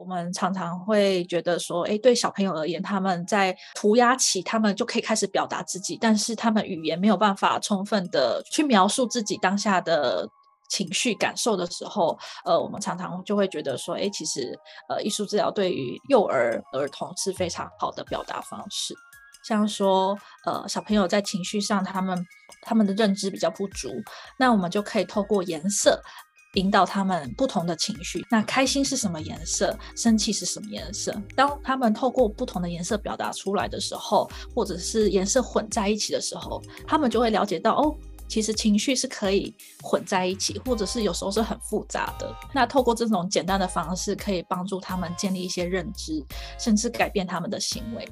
我们常常会觉得说，诶，对小朋友而言，他们在涂鸦期，他们就可以开始表达自己，但是他们语言没有办法充分的去描述自己当下的情绪感受的时候，呃，我们常常就会觉得说，诶，其实，呃，艺术治疗对于幼儿儿童是非常好的表达方式。像说，呃，小朋友在情绪上，他们他们的认知比较不足，那我们就可以透过颜色引导他们不同的情绪。那开心是什么颜色？生气是什么颜色？当他们透过不同的颜色表达出来的时候，或者是颜色混在一起的时候，他们就会了解到，哦，其实情绪是可以混在一起，或者是有时候是很复杂的。那透过这种简单的方式，可以帮助他们建立一些认知，甚至改变他们的行为。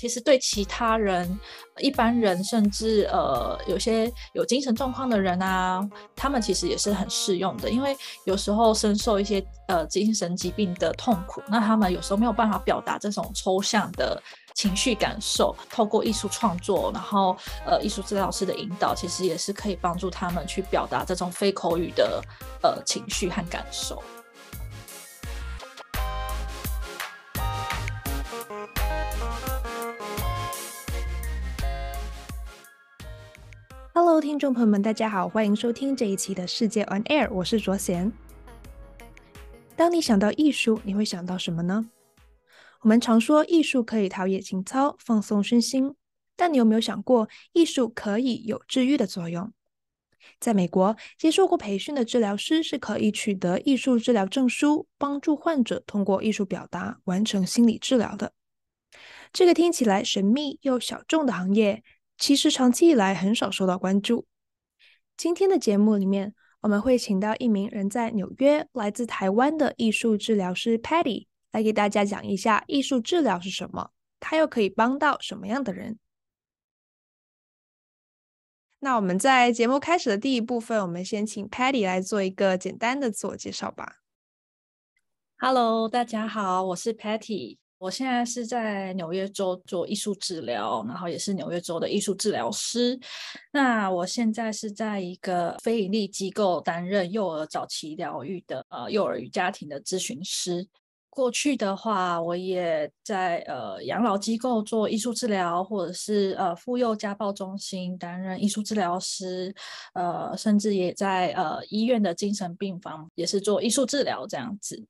其实对其他人、一般人，甚至呃有些有精神状况的人啊，他们其实也是很适用的。因为有时候深受一些呃精神疾病的痛苦，那他们有时候没有办法表达这种抽象的情绪感受，透过艺术创作，然后呃艺术治疗师的引导，其实也是可以帮助他们去表达这种非口语的呃情绪和感受。听众朋友们，大家好，欢迎收听这一期的世界 On Air，我是卓贤。当你想到艺术，你会想到什么呢？我们常说艺术可以陶冶情操、放松身心，但你有没有想过，艺术可以有治愈的作用？在美国，接受过培训的治疗师是可以取得艺术治疗证书，帮助患者通过艺术表达完成心理治疗的。这个听起来神秘又小众的行业。其实长期以来很少受到关注。今天的节目里面，我们会请到一名人在纽约、来自台湾的艺术治疗师 Patty 来给大家讲一下艺术治疗是什么，它又可以帮到什么样的人。那我们在节目开始的第一部分，我们先请 Patty 来做一个简单的自我介绍吧。Hello，大家好，我是 Patty。我现在是在纽约州做艺术治疗，然后也是纽约州的艺术治疗师。那我现在是在一个非营利机构担任幼儿早期疗愈的呃幼儿与家庭的咨询师。过去的话，我也在呃养老机构做艺术治疗，或者是呃妇幼家暴中心担任艺术治疗师，呃，甚至也在呃医院的精神病房也是做艺术治疗这样子。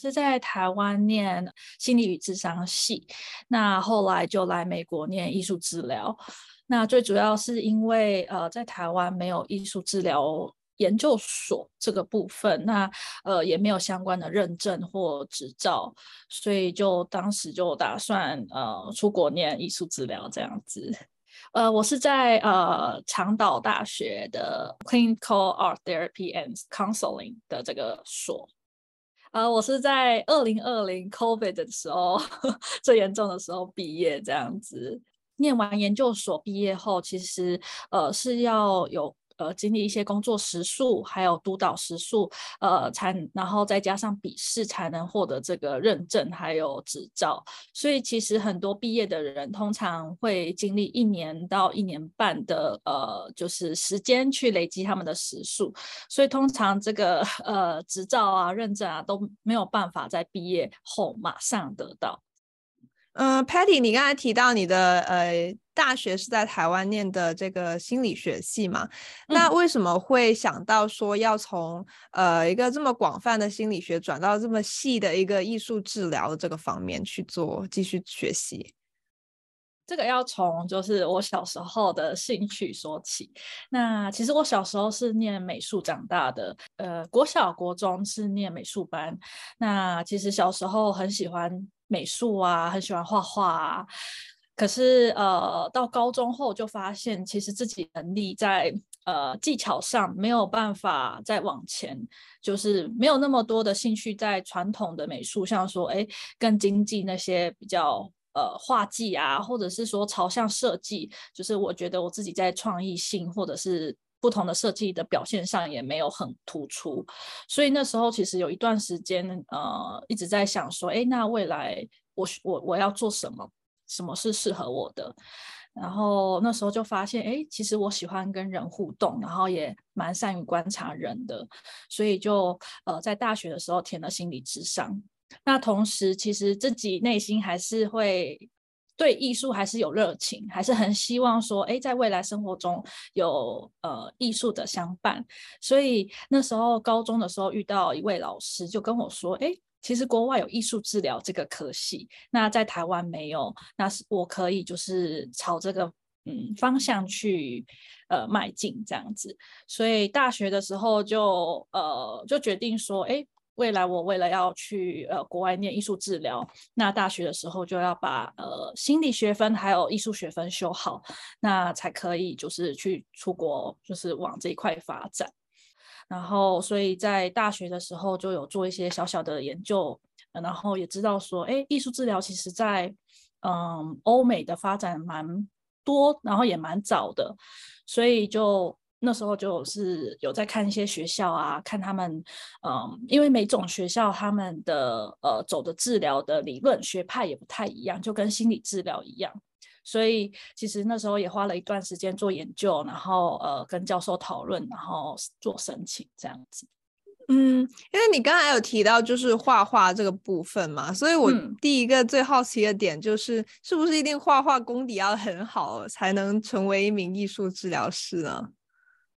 是在台湾念心理与智商系，那后来就来美国念艺术治疗。那最主要是因为呃，在台湾没有艺术治疗研究所这个部分，那呃也没有相关的认证或执照，所以就当时就打算呃出国念艺术治疗这样子。呃，我是在呃长岛大学的 Clinical Art Therapy and Counseling 的这个所。啊，我是在二零二零 COVID 的时候 最严重的时候毕业，这样子。念完研究所毕业后，其实呃是要有。呃，经历一些工作时数，还有督导时数，呃，才然后再加上笔试，才能获得这个认证还有执照。所以其实很多毕业的人，通常会经历一年到一年半的呃，就是时间去累积他们的时数。所以通常这个呃执照啊、认证啊都没有办法在毕业后马上得到。嗯、呃，Patty，你刚才提到你的呃大学是在台湾念的这个心理学系嘛？嗯、那为什么会想到说要从呃一个这么广泛的心理学转到这么细的一个艺术治疗的这个方面去做继续学习？这个要从就是我小时候的兴趣说起。那其实我小时候是念美术长大的，呃，国小国中是念美术班。那其实小时候很喜欢。美术啊，很喜欢画画啊，可是呃，到高中后就发现，其实自己能力在呃技巧上没有办法再往前，就是没有那么多的兴趣在传统的美术，像说哎更经济那些比较呃画技啊，或者是说朝向设计，就是我觉得我自己在创意性或者是。不同的设计的表现上也没有很突出，所以那时候其实有一段时间，呃，一直在想说，哎，那未来我我我要做什么？什么是适合我的？然后那时候就发现，哎，其实我喜欢跟人互动，然后也蛮善于观察人的，所以就呃在大学的时候填了心理智商。那同时，其实自己内心还是会对艺术还是有热情，还是很希望说，哎，在未来生活中有呃艺术的相伴。所以那时候高中的时候遇到一位老师，就跟我说，哎，其实国外有艺术治疗这个科系，那在台湾没有，那是我可以就是朝这个嗯方向去呃迈进这样子。所以大学的时候就呃就决定说，哎。未来我为了要去呃国外念艺术治疗，那大学的时候就要把呃心理学分还有艺术学分修好，那才可以就是去出国，就是往这一块发展。然后所以在大学的时候就有做一些小小的研究，然后也知道说，哎，艺术治疗其实在嗯欧美的发展蛮多，然后也蛮早的，所以就。那时候就是有在看一些学校啊，看他们，嗯，因为每种学校他们的呃走的治疗的理论学派也不太一样，就跟心理治疗一样，所以其实那时候也花了一段时间做研究，然后呃跟教授讨论，然后做申请这样子。嗯，因为你刚才有提到就是画画这个部分嘛，所以我第一个最好奇的点就是，是不是一定画画功底要很好才能成为一名艺术治疗师呢？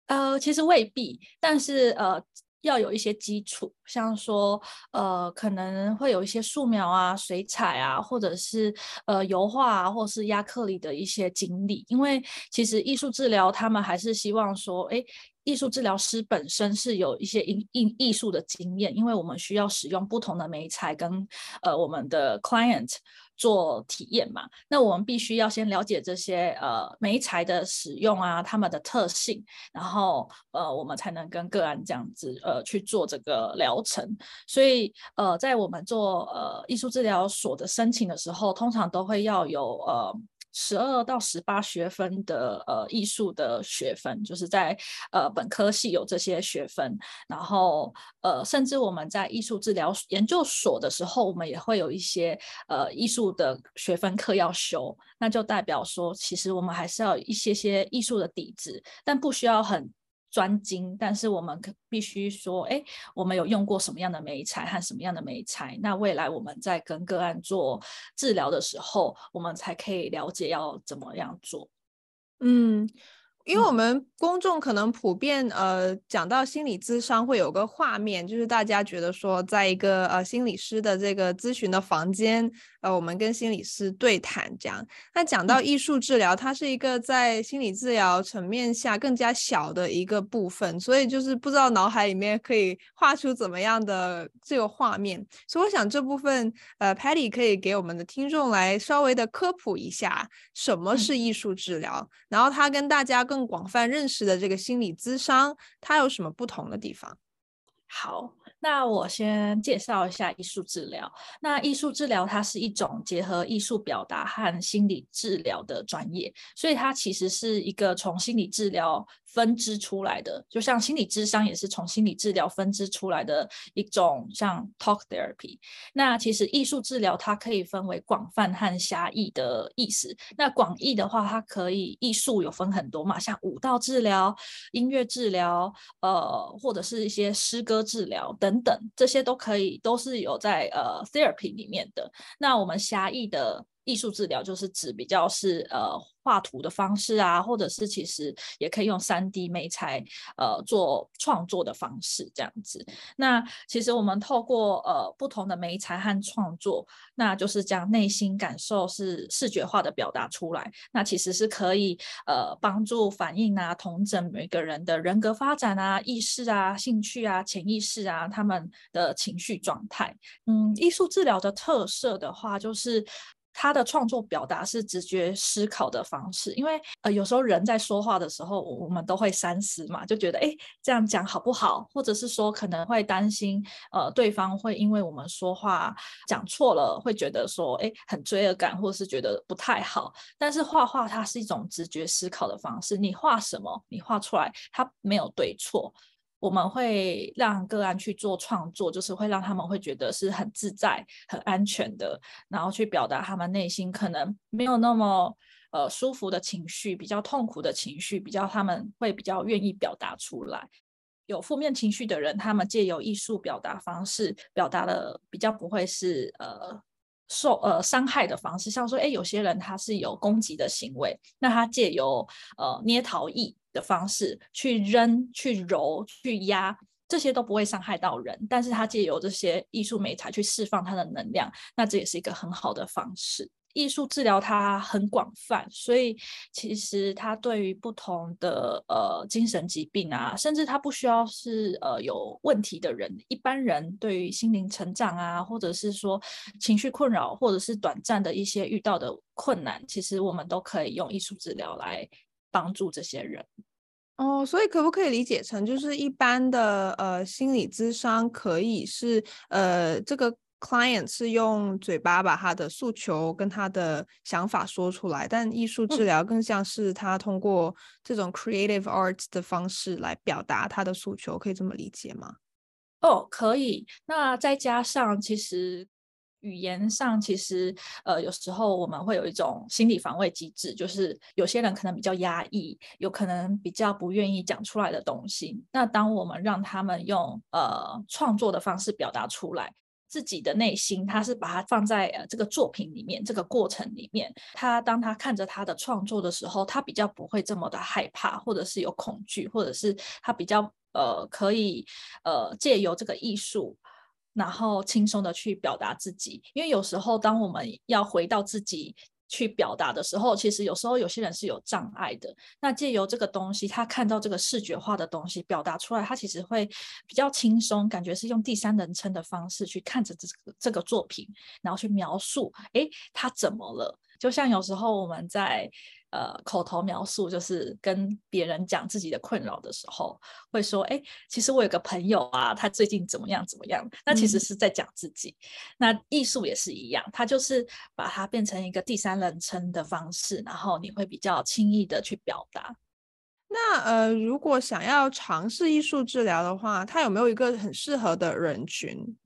呃，其实未必，但是呃，要有一些基础，像说呃，可能会有一些素描啊、水彩啊，或者是呃油画啊，或是亚克力的一些经历。因为其实艺术治疗，他们还是希望说，诶，艺术治疗师本身是有一些艺艺艺术的经验，因为我们需要使用不同的媒材跟呃我们的 client。做体验嘛，那我们必须要先了解这些呃媒材的使用啊，他们的特性，然后呃我们才能跟个案这样子呃去做这个疗程。所以呃在我们做呃艺术治疗所的申请的时候，通常都会要有呃。十二到十八学分的呃艺术的学分，就是在呃本科系有这些学分，然后呃甚至我们在艺术治疗研究所的时候，我们也会有一些呃艺术的学分课要修，那就代表说，其实我们还是要一些些艺术的底子，但不需要很。专精，但是我们可必须说，哎，我们有用过什么样的眉材和什么样的眉材？那未来我们在跟个案做治疗的时候，我们才可以了解要怎么样做。嗯。因为我们公众可能普遍呃讲到心理咨商会有个画面，就是大家觉得说，在一个呃心理师的这个咨询的房间，呃我们跟心理师对谈这样。那讲到艺术治疗，它是一个在心理治疗层面下更加小的一个部分，所以就是不知道脑海里面可以画出怎么样的这个画面。所以我想这部分呃 Patty 可以给我们的听众来稍微的科普一下什么是艺术治疗，嗯、然后他跟大家更更广泛认识的这个心理咨商，它有什么不同的地方？好，那我先介绍一下艺术治疗。那艺术治疗它是一种结合艺术表达和心理治疗的专业，所以它其实是一个从心理治疗。分支出来的，就像心理智商也是从心理治疗分支出来的一种，像 talk therapy。那其实艺术治疗它可以分为广泛和狭义的意思。那广义的话，它可以艺术有分很多嘛，像舞蹈治疗、音乐治疗，呃，或者是一些诗歌治疗等等等，这些都可以，都是有在呃 therapy 里面的。那我们狭义的。艺术治疗就是指比较是呃画图的方式啊，或者是其实也可以用三 D 媒材呃做创作的方式这样子。那其实我们透过呃不同的媒材和创作，那就是将内心感受是视觉化的表达出来。那其实是可以呃帮助反映啊、同整每个人的人格发展啊、意识啊、兴趣啊、潜意识啊他们的情绪状态。嗯，艺术治疗的特色的话就是。他的创作表达是直觉思考的方式，因为呃有时候人在说话的时候，我们都会三思嘛，就觉得诶这样讲好不好，或者是说可能会担心呃对方会因为我们说话讲错了，会觉得说诶很罪恶感，或是觉得不太好。但是画画它是一种直觉思考的方式，你画什么，你画出来它没有对错。我们会让个案去做创作，就是会让他们会觉得是很自在、很安全的，然后去表达他们内心可能没有那么呃舒服的情绪，比较痛苦的情绪，比较他们会比较愿意表达出来。有负面情绪的人，他们借由艺术表达方式，表达的比较不会是呃受呃伤害的方式，像说，哎，有些人他是有攻击的行为，那他借由呃捏陶艺的方式去扔、去揉、去压，这些都不会伤害到人，但是他借由这些艺术媒材去释放他的能量，那这也是一个很好的方式。艺术治疗它很广泛，所以其实它对于不同的呃精神疾病啊，甚至它不需要是呃有问题的人，一般人对于心灵成长啊，或者是说情绪困扰，或者是短暂的一些遇到的困难，其实我们都可以用艺术治疗来帮助这些人。哦，所以可不可以理解成就是一般的呃心理咨商可以是呃这个。Client 是用嘴巴把他的诉求跟他的想法说出来，但艺术治疗更像是他通过这种 creative arts 的方式来表达他的诉求，可以这么理解吗？哦，可以。那再加上其实语言上，其实呃有时候我们会有一种心理防卫机制，就是有些人可能比较压抑，有可能比较不愿意讲出来的东西。那当我们让他们用呃创作的方式表达出来。自己的内心，他是把它放在呃这个作品里面，这个过程里面，他当他看着他的创作的时候，他比较不会这么的害怕，或者是有恐惧，或者是他比较呃可以呃借由这个艺术，然后轻松的去表达自己。因为有时候当我们要回到自己。去表达的时候，其实有时候有些人是有障碍的。那借由这个东西，他看到这个视觉化的东西表达出来，他其实会比较轻松，感觉是用第三人称的方式去看着这个这个作品，然后去描述，诶，他怎么了？就像有时候我们在。呃，口头描述就是跟别人讲自己的困扰的时候，会说：“哎，其实我有个朋友啊，他最近怎么样怎么样。”那其实是在讲自己。嗯。那艺术也是一样，它就是把它变成一个第三人称的方式，然后你会比较轻易的去表达。那呃，如果想要尝试艺术治疗的话，它有没有一个很适合的人群？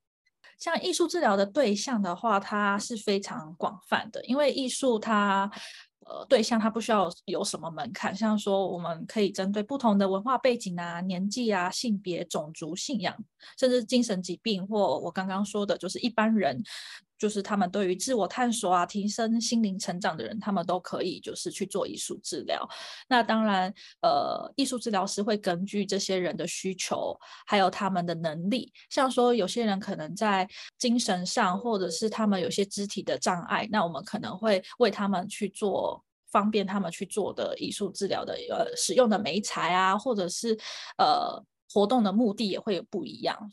像艺术治疗的对象的话，它是非常广泛的，因为艺术它。呃，对象他不需要有什么门槛，像说我们可以针对不同的文化背景啊、年纪啊、性别、种族、信仰，甚至精神疾病，或我刚刚说的，就是一般人。就是他们对于自我探索啊、提升心灵成长的人，他们都可以就是去做艺术治疗。那当然，呃，艺术治疗师会根据这些人的需求，还有他们的能力，像说有些人可能在精神上，或者是他们有些肢体的障碍，那我们可能会为他们去做方便他们去做的艺术治疗的呃使用的媒材啊，或者是呃活动的目的也会有不一样。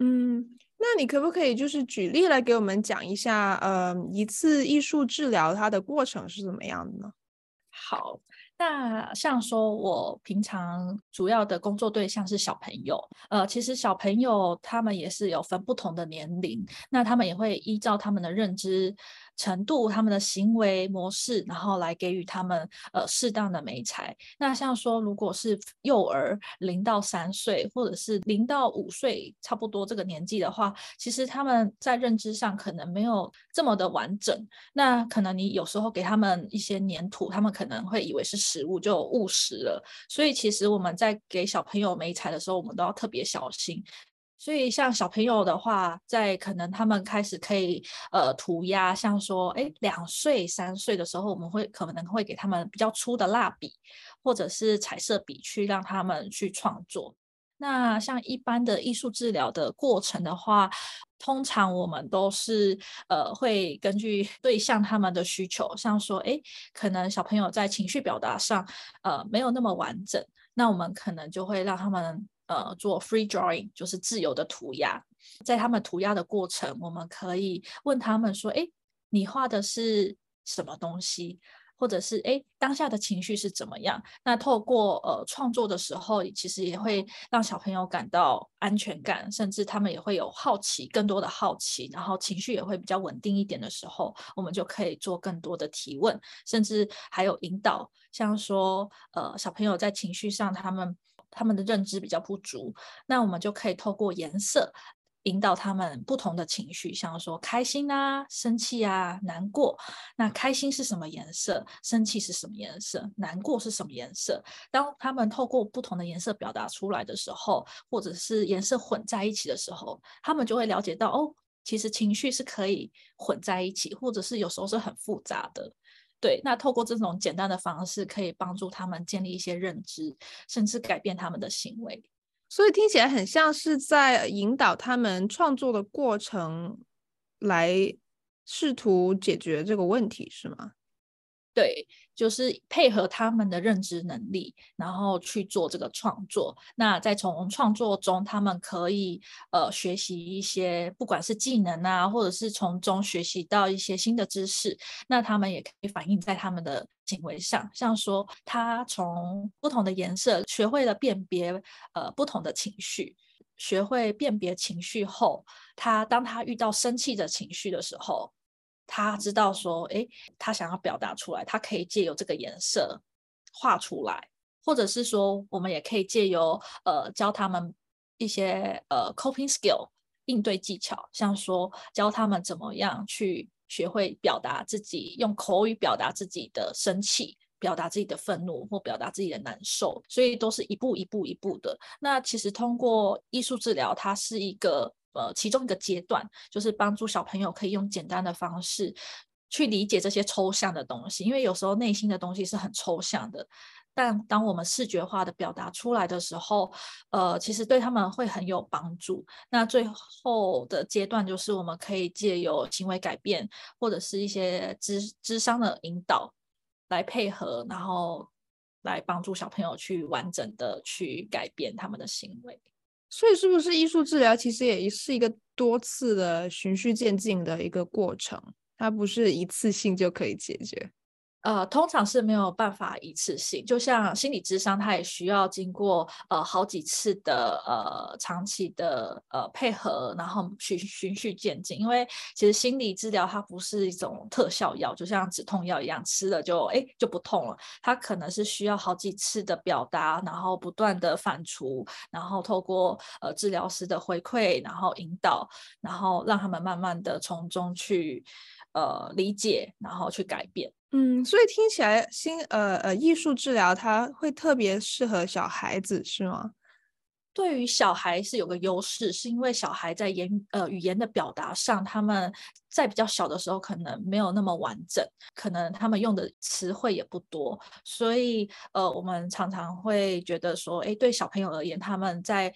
嗯。那你可不可以就是举例来给我们讲一下，呃，一次艺术治疗它的过程是怎么样的呢？好，那像说我平常主要的工作对象是小朋友，呃，其实小朋友他们也是有分不同的年龄，那他们也会依照他们的认知。程度，他们的行为模式，然后来给予他们呃适当的媒材。那像说，如果是幼儿零到三岁，或者是零到五岁，差不多这个年纪的话，其实他们在认知上可能没有这么的完整。那可能你有时候给他们一些黏土，他们可能会以为是食物就误食了。所以其实我们在给小朋友媒材的时候，我们都要特别小心。所以，像小朋友的话，在可能他们开始可以呃涂鸦，像说，哎，两岁、三岁的时候，我们会可能会给他们比较粗的蜡笔或者是彩色笔，去让他们去创作。那像一般的艺术治疗的过程的话，通常我们都是呃会根据对象他们的需求，像说，哎，可能小朋友在情绪表达上呃没有那么完整，那我们可能就会让他们。呃，做 free drawing 就是自由的涂鸦，在他们涂鸦的过程，我们可以问他们说：“哎，你画的是什么东西？或者是哎，当下的情绪是怎么样？”那透过呃创作的时候，其实也会让小朋友感到安全感，甚至他们也会有好奇，更多的好奇，然后情绪也会比较稳定一点的时候，我们就可以做更多的提问，甚至还有引导，像说呃小朋友在情绪上他们。他们的认知比较不足，那我们就可以透过颜色引导他们不同的情绪，像说开心啊、生气啊、难过。那开心是什么颜色？生气是什么颜色？难过是什么颜色？当他们透过不同的颜色表达出来的时候，或者是颜色混在一起的时候，他们就会了解到哦，其实情绪是可以混在一起，或者是有时候是很复杂的。对，那透过这种简单的方式，可以帮助他们建立一些认知，甚至改变他们的行为。所以听起来很像是在引导他们创作的过程，来试图解决这个问题，是吗？对，就是配合他们的认知能力，然后去做这个创作。那再从创作中，他们可以呃学习一些，不管是技能啊，或者是从中学习到一些新的知识。那他们也可以反映在他们的行为上，像说他从不同的颜色学会了辨别呃不同的情绪，学会辨别情绪后，他当他遇到生气的情绪的时候。他知道说，诶，他想要表达出来，他可以借由这个颜色画出来，或者是说，我们也可以借由呃教他们一些呃 coping skill 应对技巧，像说教他们怎么样去学会表达自己，用口语表达自己的生气，表达自己的愤怒，或表达自己的难受，所以都是一步一步一步的。那其实通过艺术治疗，它是一个。呃，其中一个阶段就是帮助小朋友可以用简单的方式去理解这些抽象的东西，因为有时候内心的东西是很抽象的，但当我们视觉化的表达出来的时候，呃，其实对他们会很有帮助。那最后的阶段就是我们可以借由行为改变或者是一些咨咨商的引导来配合，然后来帮助小朋友去完整的去改变他们的行为。所以，是不是艺术治疗其实也是一个多次的循序渐进的一个过程？它不是一次性就可以解决。呃，通常是没有办法一次性，就像心理咨商，它也需要经过呃好几次的呃长期的呃配合，然后循循序渐进。因为其实心理治疗它不是一种特效药，就像止痛药一样，吃了就哎就不痛了。它可能是需要好几次的表达，然后不断的反刍，然后透过呃治疗师的回馈，然后引导，然后让他们慢慢的从中去呃理解，然后去改变。嗯，所以听起来新呃呃艺术治疗它会特别适合小孩子是吗？对于小孩是有个优势，是因为小孩在言呃语言的表达上，他们在比较小的时候可能没有那么完整，可能他们用的词汇也不多，所以呃我们常常会觉得说，哎，对小朋友而言，他们在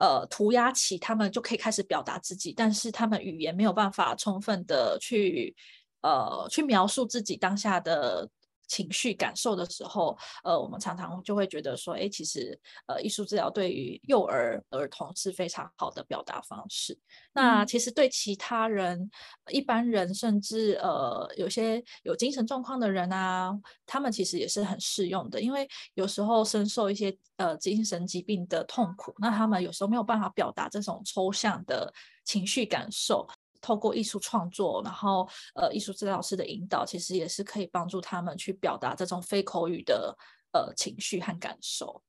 呃涂鸦起，他们就可以开始表达自己，但是他们语言没有办法充分的去。呃，去描述自己当下的情绪感受的时候，呃，我们常常就会觉得说，哎，其实，呃，艺术治疗对于幼儿儿童是非常好的表达方式。那其实对其他人、一般人，甚至呃，有些有精神状况的人啊，他们其实也是很适用的，因为有时候深受一些呃精神疾病的痛苦，那他们有时候没有办法表达这种抽象的情绪感受。透过艺术创作，然后呃，艺术治疗师的引导，其实也是可以帮助他们去表达这种非口语的呃情绪和感受。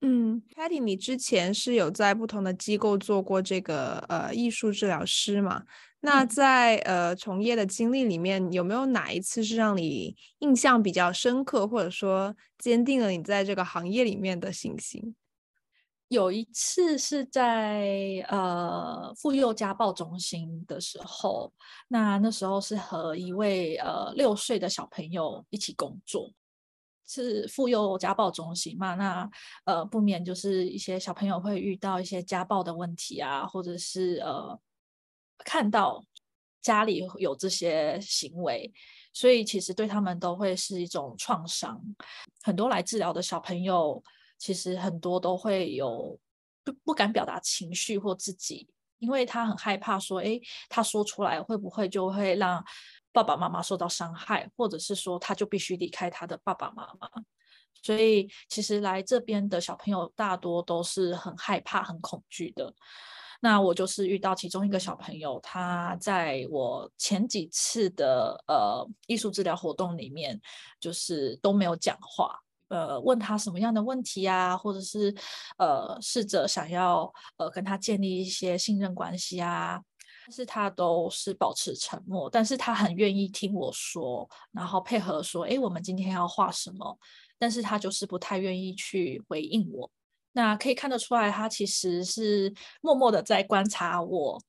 嗯，Patty，你之前是有在不同的机构做过这个呃艺术治疗师嘛？那在呃从业的经历里面，有没有哪一次是让你印象比较深刻，或者说坚定了你在这个行业里面的信心？有一次是在呃妇幼家暴中心的时候，那那时候是和一位呃六岁的小朋友一起工作，是妇幼家暴中心嘛，那呃不免就是一些小朋友会遇到一些家暴的问题啊，或者是呃看到家里有这些行为，所以其实对他们都会是一种创伤。很多来治疗的小朋友。其实很多都会有不不敢表达情绪或自己，因为他很害怕说，诶，他说出来会不会就会让爸爸妈妈受到伤害，或者是说他就必须离开他的爸爸妈妈。所以其实来这边的小朋友大多都是很害怕、很恐惧的。那我就是遇到其中一个小朋友，他在我前几次的呃艺术治疗活动里面，就是都没有讲话。呃问他什么样的问题啊，或者是呃试着想要呃跟他建立一些信任关系啊，但是他都是保持沉默，但是他很愿意听我说，然后配合说，哎，我们今天要画什么？但是他就是不太愿意去回应我。那可以看得出来，他其实是默默的在观察我，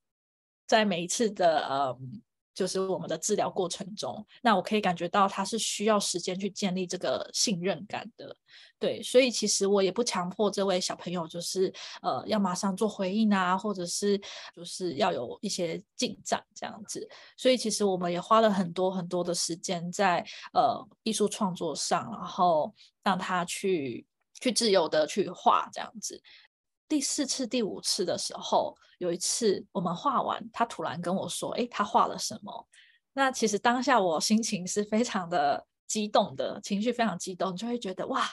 在每一次的嗯。就是我们的治疗过程中，那我可以感觉到他是需要时间去建立这个信任感的，对，所以其实我也不强迫这位小朋友，就是呃要马上做回应啊，或者是就是要有一些进展这样子，所以其实我们也花了很多很多的时间在呃艺术创作上，然后让他去去自由的去画这样子。第四次、第五次的时候，有一次我们画完，他突然跟我说：“哎，他画了什么？”那其实当下我心情是非常的激动的，情绪非常激动，就会觉得哇，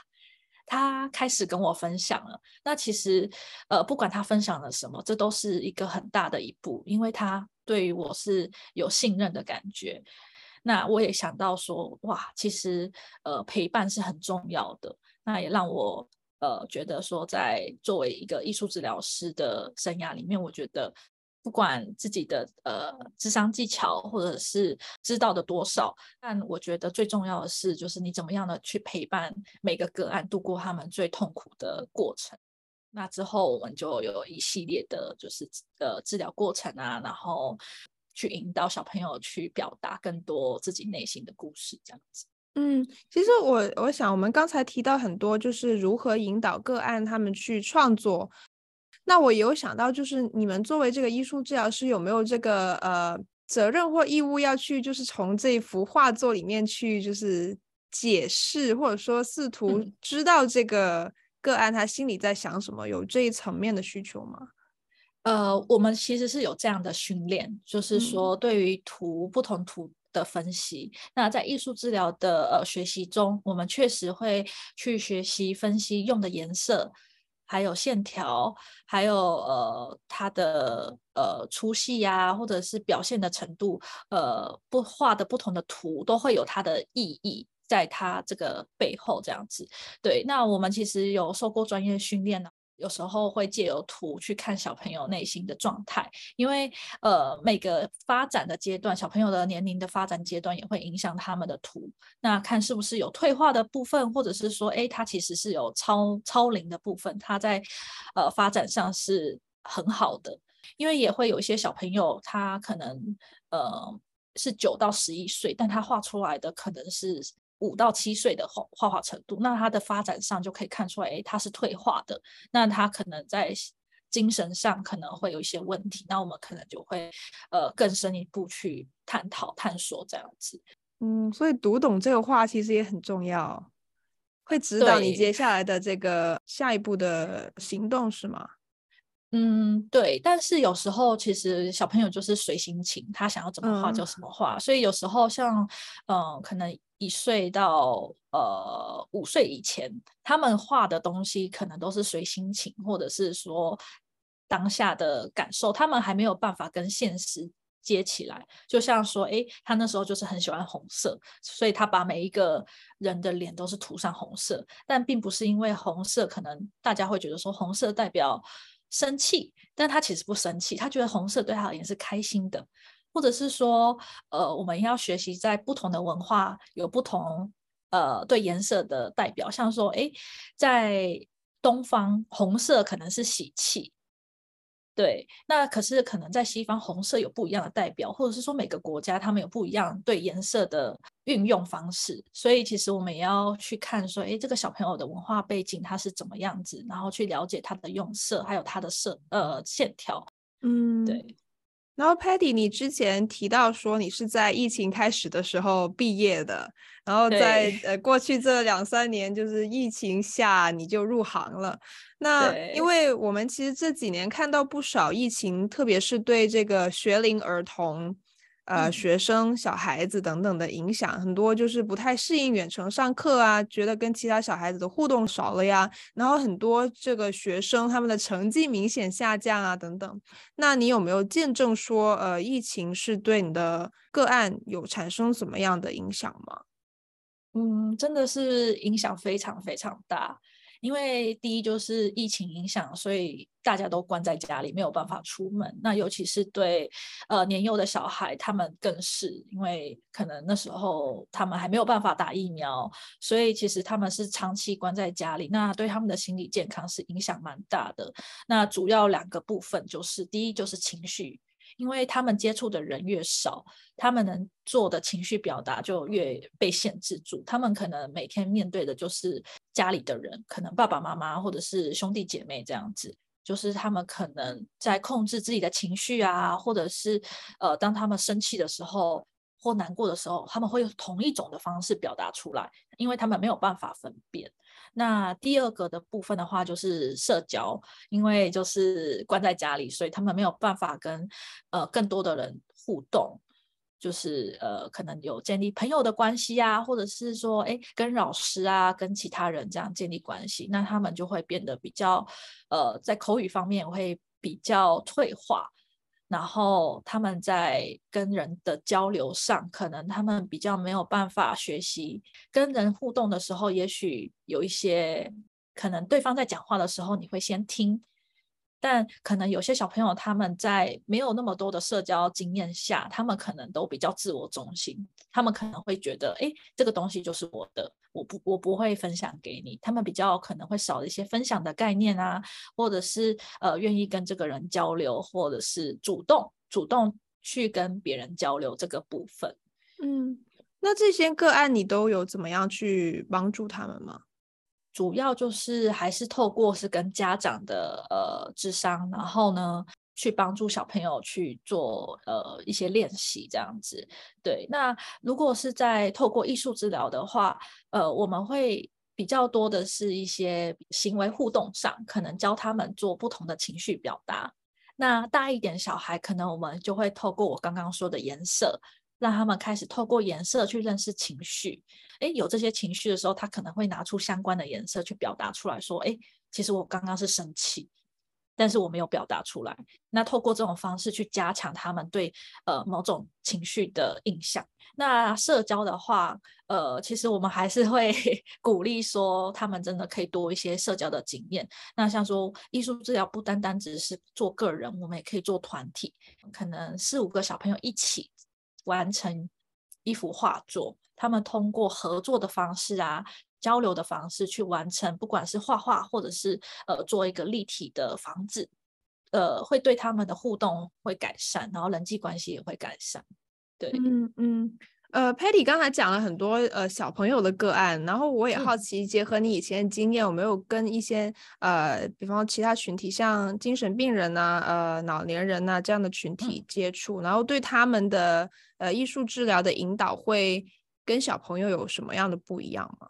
他开始跟我分享了。那其实呃，不管他分享了什么，这都是一个很大的一步，因为他对于我是有信任的感觉。那我也想到说，哇，其实呃，陪伴是很重要的。那也让我。呃，觉得说，在作为一个艺术治疗师的生涯里面，我觉得不管自己的呃智商技巧或者是知道的多少，但我觉得最重要的是，就是你怎么样的去陪伴每个个案度过他们最痛苦的过程。那之后，我们就有一系列的，就是呃治疗过程啊，然后去引导小朋友去表达更多自己内心的故事，这样子。嗯，其实我我想，我们刚才提到很多，就是如何引导个案他们去创作。那我有想到，就是你们作为这个艺术治疗师，有没有这个呃责任或义务要去，就是从这幅画作里面去，就是解释或者说试图知道这个个案他心里在想什么，有这一层面的需求吗？呃，我们其实是有这样的训练，就是说对于图不同图。的分析，那在艺术治疗的呃学习中，我们确实会去学习分析用的颜色，还有线条，还有呃它的呃粗细呀，或者是表现的程度，呃不画的不同的图都会有它的意义，在它这个背后这样子。对，那我们其实有受过专业训练呢。有时候会借由图去看小朋友内心的状态，因为呃每个发展的阶段，小朋友的年龄的发展阶段也会影响他们的图。那看是不是有退化的部分，或者是说，哎，他其实是有超超龄的部分，他在呃发展上是很好的。因为也会有一些小朋友，他可能呃是九到十一岁，但他画出来的可能是。五到七岁的画画画程度，那他的发展上就可以看出来，诶，他是退化的。那他可能在精神上可能会有一些问题，那我们可能就会呃更深一步去探讨探索这样子。嗯，所以读懂这个画其实也很重要，会指导你接下来的这个下一步的行动，是吗？嗯，对。但是有时候其实小朋友就是随心情，他想要怎么画就怎么画。嗯，所以有时候像嗯，呃，可能。一岁到呃五岁以前，他们画的东西可能都是随心情，或者是说当下的感受，他们还没有办法跟现实接起来。就像说，诶，他那时候就是很喜欢红色，所以他把每一个人的脸都是涂上红色，但并不是因为红色，可能大家会觉得说红色代表生气，但他其实不生气，他觉得红色对他而言是开心的。或者是说，呃，我们要学习在不同的文化有不同，呃，对颜色的代表，像说，诶，在东方红色可能是喜气，对，那可是可能在西方红色有不一样的代表，或者是说每个国家他们有不一样对颜色的运用方式，所以其实我们也要去看说，哎，这个小朋友的文化背景他是怎么样子，然后去了解他的用色，还有他的色，呃，线条，嗯，对。然后，Patty，你之前提到说你是在疫情开始的时候毕业的，然后在呃过去这两三年，就是疫情下你就入行了。那因为我们其实这几年看到不少疫情，特别是对这个学龄儿童。呃，学生、小孩子等等的影响很多，就是不太适应远程上课啊，觉得跟其他小孩子的互动少了呀。然后很多这个学生他们的成绩明显下降啊，等等。那你有没有见证说，呃，疫情是对你的个案有产生什么样的影响吗？嗯，真的是影响非常非常大。因为第一就是疫情影响，所以大家都关在家里，没有办法出门。那尤其是对呃年幼的小孩，他们更是因为可能那时候他们还没有办法打疫苗，所以其实他们是长期关在家里，那对他们的心理健康是影响蛮大的。那主要两个部分就是，第一就是情绪。因为他们接触的人越少，他们能做的情绪表达就越被限制住。他们可能每天面对的就是家里的人，可能爸爸妈妈或者是兄弟姐妹这样子，就是他们可能在控制自己的情绪啊，或者是呃，当他们生气的时候或难过的时候，他们会用同一种的方式表达出来，因为他们没有办法分辨。那第二个的部分的话，就是社交，因为就是关在家里，所以他们没有办法跟呃更多的人互动，就是呃可能有建立朋友的关系啊，或者是说哎跟老师啊，跟其他人这样建立关系，那他们就会变得比较呃在口语方面会比较退化。然后他们在跟人的交流上，可能他们比较没有办法学习跟人互动的时候，也许有一些可能对方在讲话的时候，你会先听。但可能有些小朋友他们在没有那么多的社交经验下，他们可能都比较自我中心，他们可能会觉得，哎，这个东西就是我的，我不我不会分享给你。他们比较可能会少一些分享的概念啊，或者是呃愿意跟这个人交流，或者是主动主动去跟别人交流这个部分。嗯，那这些个案你都有怎么样去帮助他们吗？主要就是还是透过是跟家长的呃智商，然后呢去帮助小朋友去做呃一些练习这样子。对，那如果是在透过艺术治疗的话，呃，我们会比较多的是一些行为互动上，可能教他们做不同的情绪表达。那大一点小孩，可能我们就会透过我刚刚说的颜色。让他们开始透过颜色去认识情绪，诶，有这些情绪的时候，他可能会拿出相关的颜色去表达出来说，诶，其实我刚刚是生气，但是我没有表达出来。那透过这种方式去加强他们对呃某种情绪的印象。那社交的话，呃，其实我们还是会 鼓励说，他们真的可以多一些社交的经验。那像说艺术治疗不单单只是做个人，我们也可以做团体，可能四五个小朋友一起。完成一幅画作，他们通过合作的方式啊，交流的方式去完成，不管是画画或者是呃做一个立体的房子，呃，会对他们的互动会改善，然后人际关系也会改善。对，嗯嗯。呃，Patty 刚才讲了很多呃小朋友的个案，然后我也好奇，结合你以前的经验，有没有跟一些呃，比方其他群体，像精神病人呐、啊、呃老年人呐、啊、这样的群体接触，然后对他们的呃艺术治疗的引导会跟小朋友有什么样的不一样吗？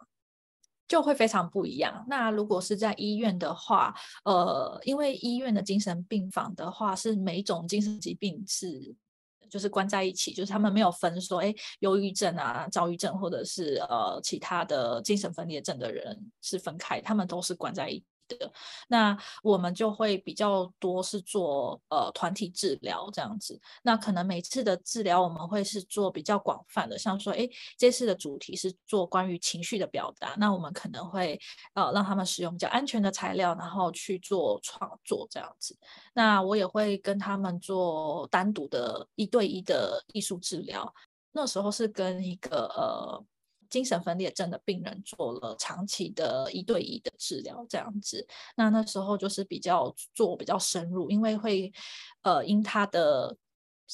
就会非常不一样。那如果是在医院的话，呃，因为医院的精神病房的话，是每一种精神疾病是。就是关在一起，就是他们没有分说，哎，忧郁症啊、躁郁症，或者是呃其他的精神分裂症的人是分开，他们都是关在一。的，那我们就会比较多是做呃团体治疗这样子。那可能每次的治疗我们会是做比较广泛的，像说，哎，这次的主题是做关于情绪的表达，那我们可能会呃让他们使用比较安全的材料，然后去做创作这样子。那我也会跟他们做单独的一对一的艺术治疗。那时候是跟一个呃。精神分裂症的病人做了长期的一对一的治疗，这样子。那那时候就是比较做比较深入，因为会呃因他的。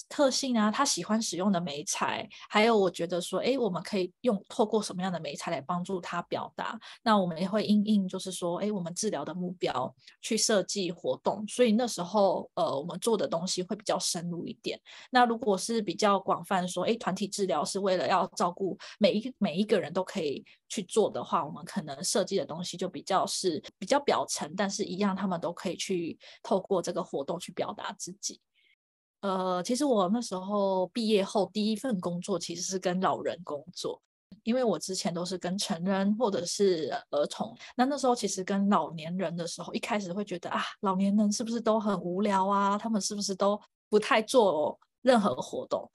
特性啊，他喜欢使用的媒材，还有我觉得说，哎，我们可以用透过什么样的媒材来帮助他表达？那我们也会因应，就是说，哎，我们治疗的目标去设计活动。所以那时候，呃，我们做的东西会比较深入一点。那如果是比较广泛说，哎，团体治疗是为了要照顾每一每一个人都可以去做的话，我们可能设计的东西就比较是比较表层，但是一样他们都可以去透过这个活动去表达自己。呃，其实我那时候毕业后第一份工作其实是跟老人工作，因为我之前都是跟成人或者是儿童。那那时候其实跟老年人的时候，一开始会觉得啊，老年人是不是都很无聊啊？他们是不是都不太做任何活动？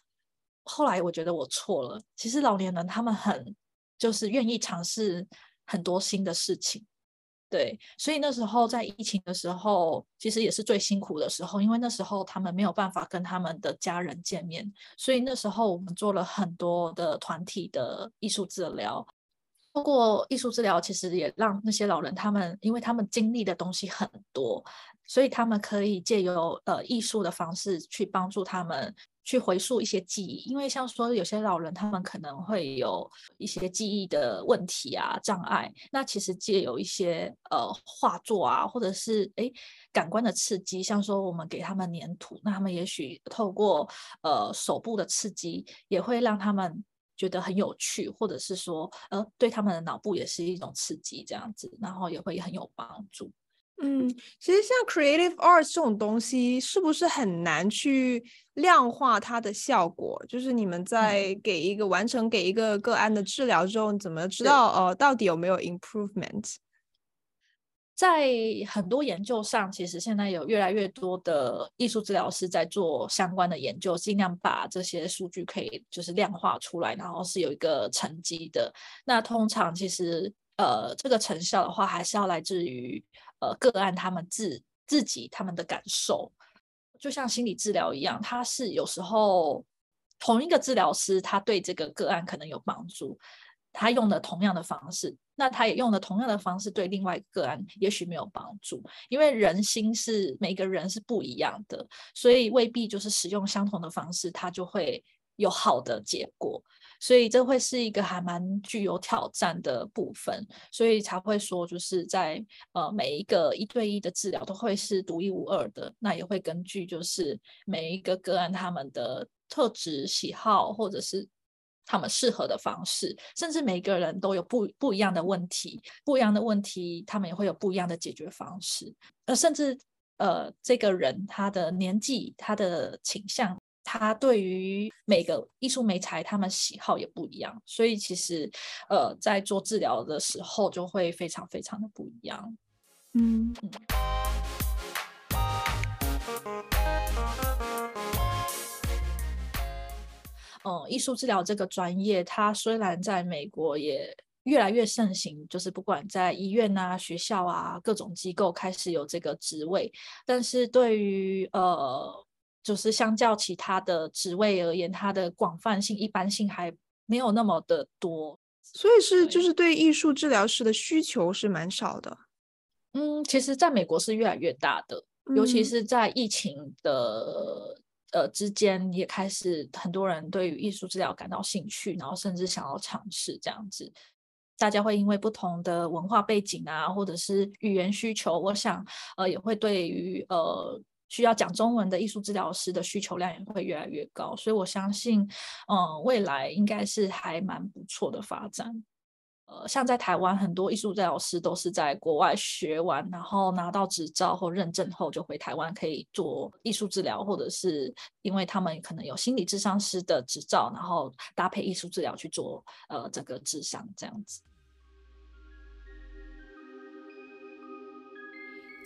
后来我觉得我错了，其实老年人他们很就是愿意尝试很多新的事情。对，所以那时候在疫情的时候，其实也是最辛苦的时候，因为那时候他们没有办法跟他们的家人见面，所以那时候我们做了很多的团体的艺术治疗。通过艺术治疗，其实也让那些老人他们，因为他们经历的东西很多，所以他们可以借由呃艺术的方式去帮助他们。去回溯一些记忆，因为像说有些老人，他们可能会有一些记忆的问题啊、障碍。那其实借有一些呃画作啊，或者是诶感官的刺激，像说我们给他们粘土，那他们也许透过呃手部的刺激，也会让他们觉得很有趣，或者是说呃对他们的脑部也是一种刺激，这样子，然后也会很有帮助。嗯，其实像 creative arts 这种东西，是不是很难去量化它的效果？就是你们在给一个、嗯、完成给一个个案的治疗之后，你怎么知道呃到底有没有 improvement？在很多研究上，其实现在有越来越多的艺术治疗师在做相关的研究，尽量把这些数据可以就是量化出来，然后是有一个成绩的。那通常其实呃这个成效的话，还是要来自于。呃，个案他们自自己他们的感受，就像心理治疗一样，他是有时候同一个治疗师，他对这个个案可能有帮助，他用的同样的方式，那他也用的同样的方式对另外一个个案也许没有帮助，因为人心是每个人是不一样的，所以未必就是使用相同的方式，他就会有好的结果。所以这会是一个还蛮具有挑战的部分，所以才会说，就是在呃每一个一对一的治疗都会是独一无二的，那也会根据就是每一个个案他们的特质、喜好，或者是他们适合的方式，甚至每个人都有不不一样的问题，不一样的问题，他们也会有不一样的解决方式，呃，甚至呃这个人他的年纪、他的倾向。他对于每个艺术媒材，他们喜好也不一样，所以其实，呃，在做治疗的时候就会非常非常的不一样。嗯嗯。嗯，艺术治疗这个专业，它虽然在美国也越来越盛行，就是不管在医院啊、学校啊、各种机构开始有这个职位，但是对于呃。就是相较其他的职位而言，它的广泛性、一般性还没有那么的多，所以是就是对艺术治疗师的需求是蛮少的。嗯，其实在美国是越来越大的，尤其是在疫情的、嗯、呃之间，也开始很多人对于艺术治疗感到兴趣，然后甚至想要尝试这样子。大家会因为不同的文化背景啊，或者是语言需求，我想呃也会对于呃。需要讲中文的艺术治疗师的需求量也会越来越高，所以我相信，嗯，未来应该是还蛮不错的发展。呃，像在台湾，很多艺术治疗师都是在国外学完，然后拿到执照或认证后，就回台湾可以做艺术治疗，或者是因为他们可能有心理智商师的执照，然后搭配艺术治疗去做呃这个智商这样子。